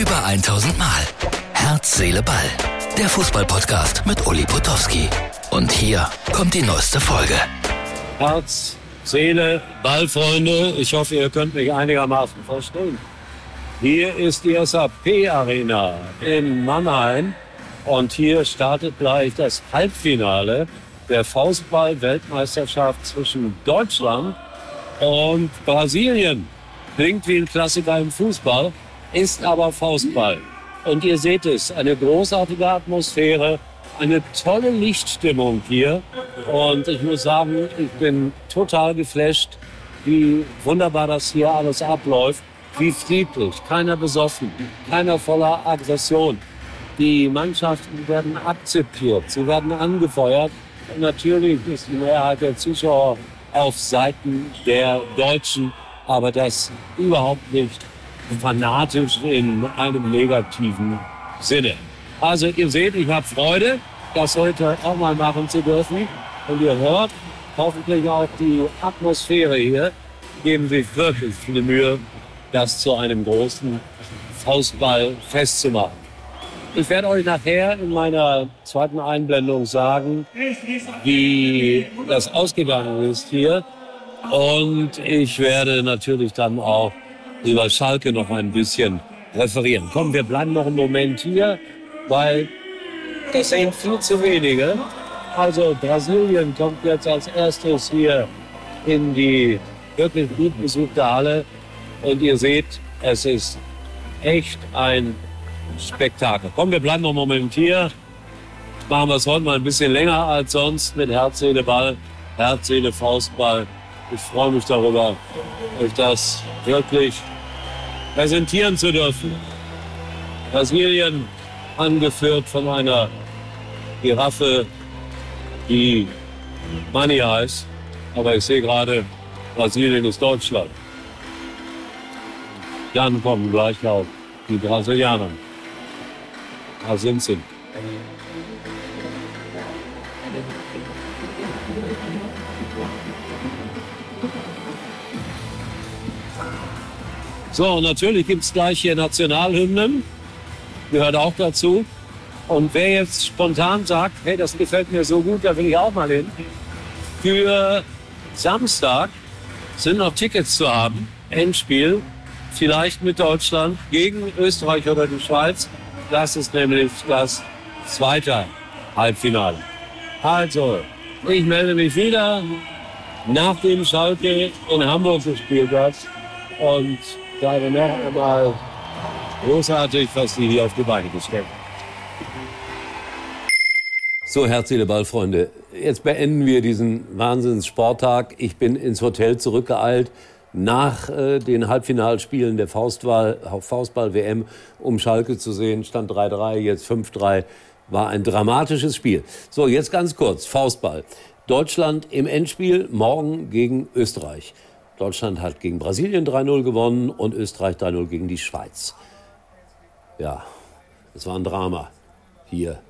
Über 1000 Mal. Herz, Seele, Ball. Der Fußballpodcast mit Uli Potowski. Und hier kommt die neueste Folge. Herz, Seele, Ballfreunde. Ich hoffe, ihr könnt mich einigermaßen verstehen. Hier ist die SAP-Arena in Mannheim. Und hier startet gleich das Halbfinale der Faustball-Weltmeisterschaft zwischen Deutschland und Brasilien. Klingt wie ein Klassiker im Fußball, ist aber Faustball. Und ihr seht es, eine großartige Atmosphäre, eine tolle Lichtstimmung hier. Und ich muss sagen, ich bin total geflasht, wie wunderbar das hier alles abläuft, wie friedlich, keiner besoffen, keiner voller Aggression. Die Mannschaften werden akzeptiert, sie werden angefeuert. Und natürlich ist die Mehrheit der Zuschauer auf Seiten der Deutschen, aber das überhaupt nicht fanatisch in einem negativen Sinne. Also ihr seht, ich habe Freude, das heute auch mal machen zu dürfen. Und ihr hört hoffentlich auch die Atmosphäre hier, geben sich wirklich viel Mühe, das zu einem großen Faustball festzumachen. Ich werde euch nachher in meiner zweiten Einblendung sagen, wie das ausgegangen ist hier. Und ich werde natürlich dann auch über Schalke noch ein bisschen referieren. Komm, wir bleiben noch einen Moment hier, weil das sind viel zu wenige. Also Brasilien kommt jetzt als erstes hier in die wirklich gut besuchte Halle. Und ihr seht, es ist echt ein Spektakel. Komm, wir bleiben noch einen Moment hier. Machen wir es heute mal ein bisschen länger als sonst mit Herz, Seele, Ball, Herz, Seele, Faustball. Ich freue mich darüber, euch das wirklich präsentieren zu dürfen. Brasilien angeführt von einer Giraffe, die Money heißt. Aber ich sehe gerade, Brasilien ist Deutschland. Dann kommen gleich auch die Brasilianer. Da sind sie. So, und natürlich gibt es gleich hier Nationalhymnen. Gehört auch dazu. Und wer jetzt spontan sagt, hey, das gefällt mir so gut, da will ich auch mal hin. Für Samstag sind noch Tickets zu haben. Endspiel. Vielleicht mit Deutschland gegen Österreich oder die Schweiz. Das ist nämlich das zweite Halbfinale. Also, ich melde mich wieder, nachdem Schalke in Hamburg gespielt hat. Und sage noch einmal großartig, was die hier auf die Beine gestellt haben. So, herzliche Ballfreunde, jetzt beenden wir diesen Wahnsinns-Sporttag. Ich bin ins Hotel zurückgeeilt nach äh, den Halbfinalspielen der Faustball-WM, um Schalke zu sehen. Stand 3-3, jetzt 5-3. War ein dramatisches Spiel. So, jetzt ganz kurz. Faustball. Deutschland im Endspiel morgen gegen Österreich. Deutschland hat gegen Brasilien 3-0 gewonnen und Österreich 3-0 gegen die Schweiz. Ja, es war ein Drama hier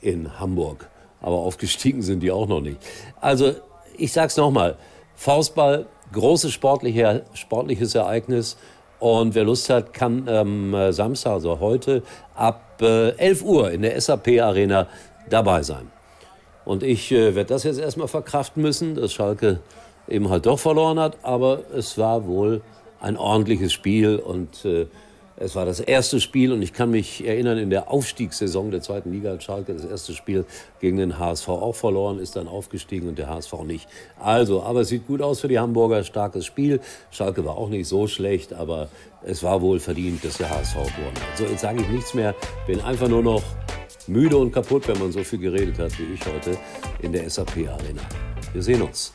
in Hamburg. Aber aufgestiegen sind die auch noch nicht. Also, ich sag's nochmal. Faustball großes sportliche, sportliches Ereignis. Und wer Lust hat, kann am ähm, Samstag, also heute, ab äh, 11 Uhr in der SAP Arena dabei sein. Und ich äh, werde das jetzt erstmal verkraften müssen, dass Schalke eben halt doch verloren hat. Aber es war wohl ein ordentliches Spiel und äh, es war das erste Spiel und ich kann mich erinnern, in der Aufstiegssaison der zweiten Liga hat Schalke das erste Spiel gegen den HSV auch verloren, ist dann aufgestiegen und der HSV nicht. Also, aber es sieht gut aus für die Hamburger, starkes Spiel. Schalke war auch nicht so schlecht, aber es war wohl verdient, dass der HSV gewonnen hat. So, jetzt sage ich nichts mehr, bin einfach nur noch müde und kaputt, wenn man so viel geredet hat wie ich heute in der SAP Arena. Wir sehen uns